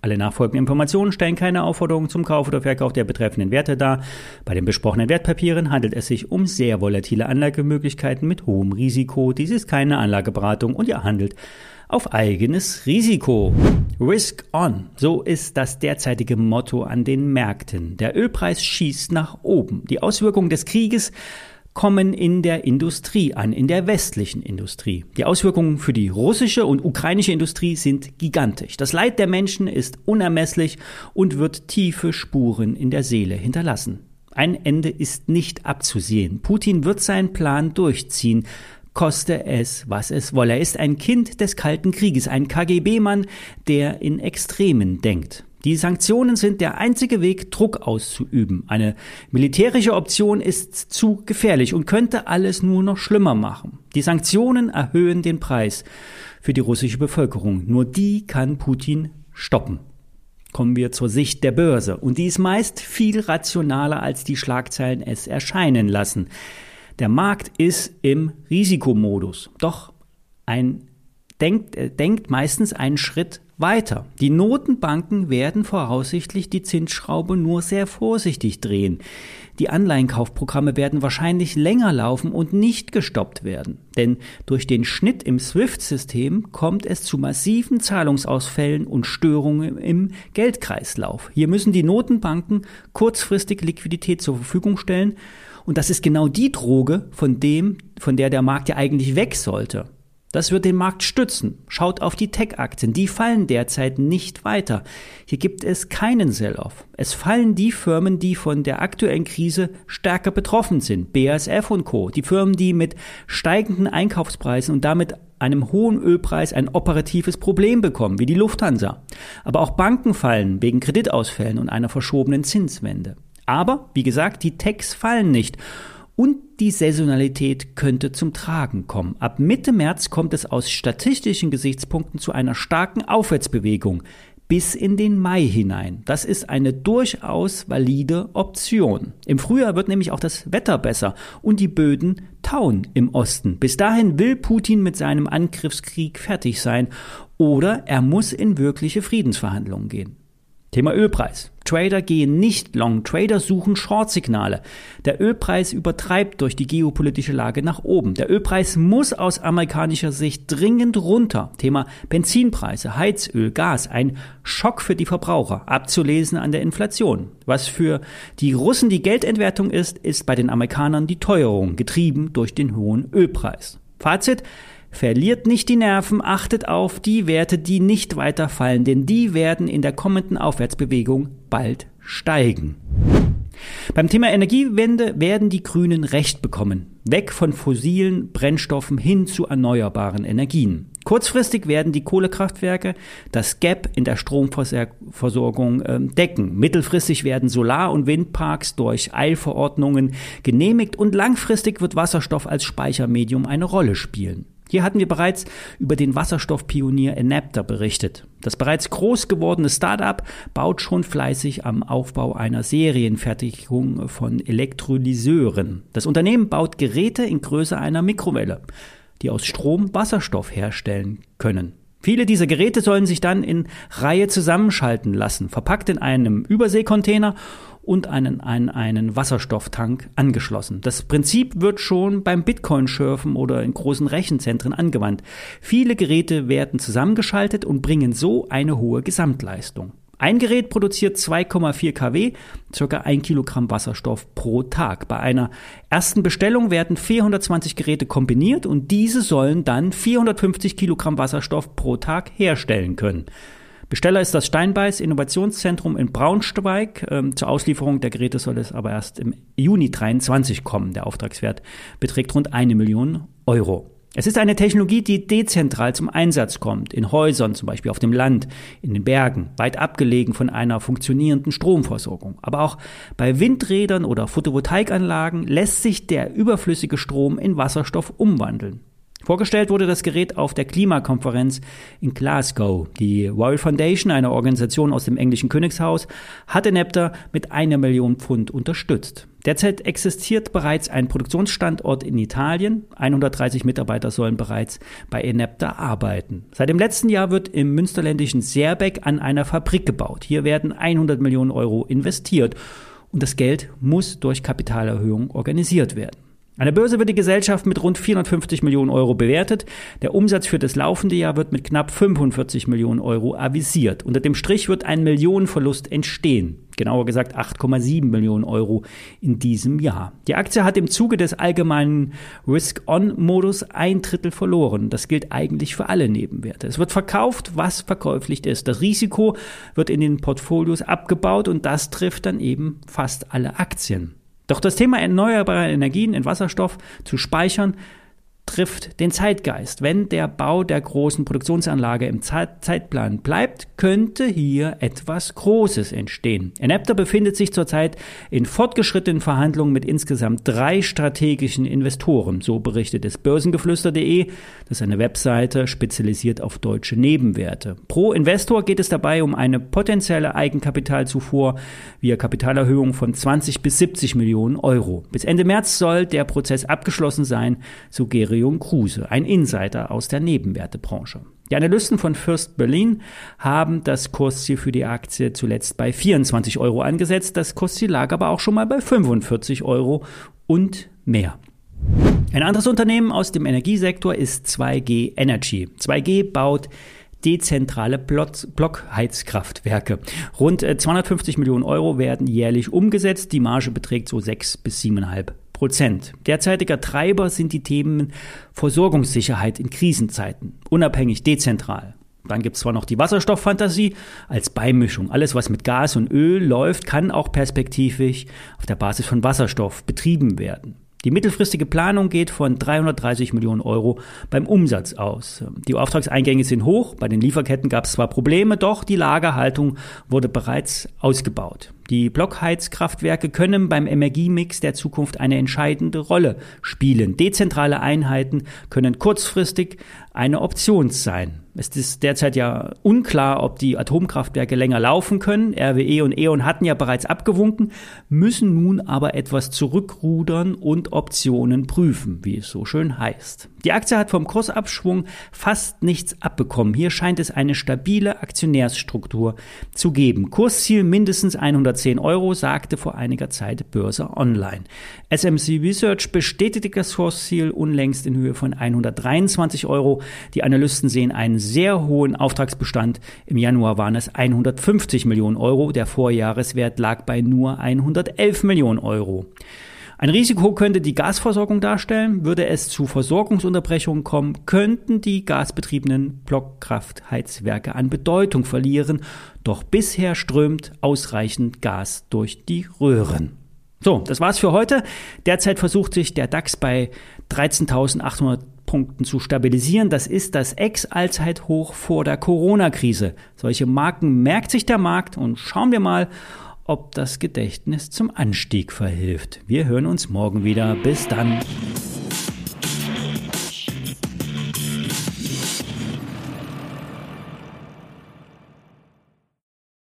Alle nachfolgenden Informationen stellen keine Aufforderung zum Kauf oder Verkauf der betreffenden Werte dar. Bei den besprochenen Wertpapieren handelt es sich um sehr volatile Anlagemöglichkeiten mit hohem Risiko. Dies ist keine Anlageberatung und ihr handelt auf eigenes Risiko. Risk on. So ist das derzeitige Motto an den Märkten. Der Ölpreis schießt nach oben. Die Auswirkungen des Krieges kommen in der Industrie an, in der westlichen Industrie. Die Auswirkungen für die russische und ukrainische Industrie sind gigantisch. Das Leid der Menschen ist unermesslich und wird tiefe Spuren in der Seele hinterlassen. Ein Ende ist nicht abzusehen. Putin wird seinen Plan durchziehen, koste es, was es wolle. Er ist ein Kind des Kalten Krieges, ein KGB-Mann, der in Extremen denkt. Die Sanktionen sind der einzige Weg, Druck auszuüben. Eine militärische Option ist zu gefährlich und könnte alles nur noch schlimmer machen. Die Sanktionen erhöhen den Preis für die russische Bevölkerung. Nur die kann Putin stoppen. Kommen wir zur Sicht der Börse. Und die ist meist viel rationaler, als die Schlagzeilen es erscheinen lassen. Der Markt ist im Risikomodus. Doch ein denkt, äh, denkt meistens einen Schritt weiter. Die Notenbanken werden voraussichtlich die Zinsschraube nur sehr vorsichtig drehen. Die Anleihenkaufprogramme werden wahrscheinlich länger laufen und nicht gestoppt werden. Denn durch den Schnitt im SWIFT-System kommt es zu massiven Zahlungsausfällen und Störungen im Geldkreislauf. Hier müssen die Notenbanken kurzfristig Liquidität zur Verfügung stellen. Und das ist genau die Droge, von dem, von der der Markt ja eigentlich weg sollte. Das wird den Markt stützen. Schaut auf die Tech-Aktien. Die fallen derzeit nicht weiter. Hier gibt es keinen Sell-off. Es fallen die Firmen, die von der aktuellen Krise stärker betroffen sind. BASF und Co. Die Firmen, die mit steigenden Einkaufspreisen und damit einem hohen Ölpreis ein operatives Problem bekommen, wie die Lufthansa. Aber auch Banken fallen wegen Kreditausfällen und einer verschobenen Zinswende. Aber, wie gesagt, die Techs fallen nicht und die Saisonalität könnte zum Tragen kommen. Ab Mitte März kommt es aus statistischen Gesichtspunkten zu einer starken Aufwärtsbewegung bis in den Mai hinein. Das ist eine durchaus valide Option. Im Frühjahr wird nämlich auch das Wetter besser und die Böden tauen im Osten. Bis dahin will Putin mit seinem Angriffskrieg fertig sein oder er muss in wirkliche Friedensverhandlungen gehen. Thema Ölpreis. Trader gehen nicht long, Trader suchen Short-Signale. Der Ölpreis übertreibt durch die geopolitische Lage nach oben. Der Ölpreis muss aus amerikanischer Sicht dringend runter. Thema Benzinpreise, Heizöl, Gas, ein Schock für die Verbraucher, abzulesen an der Inflation. Was für die Russen die Geldentwertung ist, ist bei den Amerikanern die Teuerung, getrieben durch den hohen Ölpreis. Fazit, Verliert nicht die Nerven, achtet auf die Werte, die nicht weiterfallen, denn die werden in der kommenden Aufwärtsbewegung bald steigen. Beim Thema Energiewende werden die Grünen Recht bekommen. Weg von fossilen Brennstoffen hin zu erneuerbaren Energien. Kurzfristig werden die Kohlekraftwerke das Gap in der Stromversorgung äh, decken. Mittelfristig werden Solar- und Windparks durch Eilverordnungen genehmigt und langfristig wird Wasserstoff als Speichermedium eine Rolle spielen. Hier hatten wir bereits über den Wasserstoffpionier Enapter berichtet. Das bereits groß gewordene Startup baut schon fleißig am Aufbau einer Serienfertigung von Elektrolyseuren. Das Unternehmen baut Geräte in Größe einer Mikrowelle, die aus Strom Wasserstoff herstellen können. Viele dieser Geräte sollen sich dann in Reihe zusammenschalten lassen, verpackt in einem Überseekontainer und einen, einen, einen Wasserstofftank angeschlossen. Das Prinzip wird schon beim Bitcoin-Schürfen oder in großen Rechenzentren angewandt. Viele Geräte werden zusammengeschaltet und bringen so eine hohe Gesamtleistung. Ein Gerät produziert 2,4 kW, circa 1 Kilogramm Wasserstoff pro Tag. Bei einer ersten Bestellung werden 420 Geräte kombiniert und diese sollen dann 450 Kilogramm Wasserstoff pro Tag herstellen können. Besteller ist das Steinbeiß Innovationszentrum in Braunschweig. Ähm, zur Auslieferung der Geräte soll es aber erst im Juni 23 kommen. Der Auftragswert beträgt rund eine Million Euro. Es ist eine Technologie, die dezentral zum Einsatz kommt, in Häusern, zum Beispiel auf dem Land, in den Bergen, weit abgelegen von einer funktionierenden Stromversorgung. Aber auch bei Windrädern oder Photovoltaikanlagen lässt sich der überflüssige Strom in Wasserstoff umwandeln. Vorgestellt wurde das Gerät auf der Klimakonferenz in Glasgow. Die Royal Foundation, eine Organisation aus dem englischen Königshaus, hatte Nepta mit einer Million Pfund unterstützt. Derzeit existiert bereits ein Produktionsstandort in Italien. 130 Mitarbeiter sollen bereits bei Enepta arbeiten. Seit dem letzten Jahr wird im münsterländischen Seerbeck an einer Fabrik gebaut. Hier werden 100 Millionen Euro investiert und das Geld muss durch Kapitalerhöhung organisiert werden. An der Börse wird die Gesellschaft mit rund 450 Millionen Euro bewertet. Der Umsatz für das laufende Jahr wird mit knapp 45 Millionen Euro avisiert. Unter dem Strich wird ein Millionenverlust entstehen. Genauer gesagt 8,7 Millionen Euro in diesem Jahr. Die Aktie hat im Zuge des allgemeinen Risk-On-Modus ein Drittel verloren. Das gilt eigentlich für alle Nebenwerte. Es wird verkauft, was verkäuflich ist. Das Risiko wird in den Portfolios abgebaut und das trifft dann eben fast alle Aktien. Doch das Thema erneuerbare Energien in Wasserstoff zu speichern trifft den Zeitgeist. Wenn der Bau der großen Produktionsanlage im Zeitplan bleibt, könnte hier etwas Großes entstehen. Enapter befindet sich zurzeit in fortgeschrittenen Verhandlungen mit insgesamt drei strategischen Investoren, so berichtet es börsengeflüster.de. Das ist eine Webseite spezialisiert auf deutsche Nebenwerte. Pro Investor geht es dabei um eine potenzielle Eigenkapitalzufuhr via Kapitalerhöhung von 20 bis 70 Millionen Euro. Bis Ende März soll der Prozess abgeschlossen sein, so Geri Marion Kruse, ein Insider aus der Nebenwertebranche. Die Analysten von First Berlin haben das Kursziel für die Aktie zuletzt bei 24 Euro angesetzt. Das Kursziel lag aber auch schon mal bei 45 Euro und mehr. Ein anderes Unternehmen aus dem Energiesektor ist 2G Energy. 2G baut dezentrale Blockheizkraftwerke. Rund 250 äh, Millionen Euro werden jährlich umgesetzt. Die Marge beträgt so 6 bis 7,5 Prozent. Derzeitiger Treiber sind die Themen Versorgungssicherheit in Krisenzeiten, unabhängig, dezentral. Dann gibt es zwar noch die Wasserstofffantasie als Beimischung. Alles, was mit Gas und Öl läuft, kann auch perspektivisch auf der Basis von Wasserstoff betrieben werden. Die mittelfristige Planung geht von 330 Millionen Euro beim Umsatz aus. Die Auftragseingänge sind hoch, bei den Lieferketten gab es zwar Probleme, doch die Lagerhaltung wurde bereits ausgebaut. Die Blockheizkraftwerke können beim Energiemix der Zukunft eine entscheidende Rolle spielen. Dezentrale Einheiten können kurzfristig eine Option sein. Es ist derzeit ja unklar, ob die Atomkraftwerke länger laufen können. RWE und E.ON hatten ja bereits abgewunken, müssen nun aber etwas zurückrudern und Optionen prüfen, wie es so schön heißt. Die Aktie hat vom Kursabschwung fast nichts abbekommen. Hier scheint es eine stabile Aktionärsstruktur zu geben. Kursziel mindestens 110 Euro, sagte vor einiger Zeit Börse Online. SMC Research bestätigte das Kursziel unlängst in Höhe von 123 Euro. Die Analysten sehen einen sehr hohen Auftragsbestand. Im Januar waren es 150 Millionen Euro. Der Vorjahreswert lag bei nur 111 Millionen Euro. Ein Risiko könnte die Gasversorgung darstellen. Würde es zu Versorgungsunterbrechungen kommen, könnten die gasbetriebenen Blockkraftheizwerke an Bedeutung verlieren. Doch bisher strömt ausreichend Gas durch die Röhren. So, das war's für heute. Derzeit versucht sich der DAX bei 13.800 Punkten zu stabilisieren. Das ist das Ex-Allzeithoch vor der Corona-Krise. Solche Marken merkt sich der Markt und schauen wir mal, ob das Gedächtnis zum Anstieg verhilft. Wir hören uns morgen wieder. Bis dann.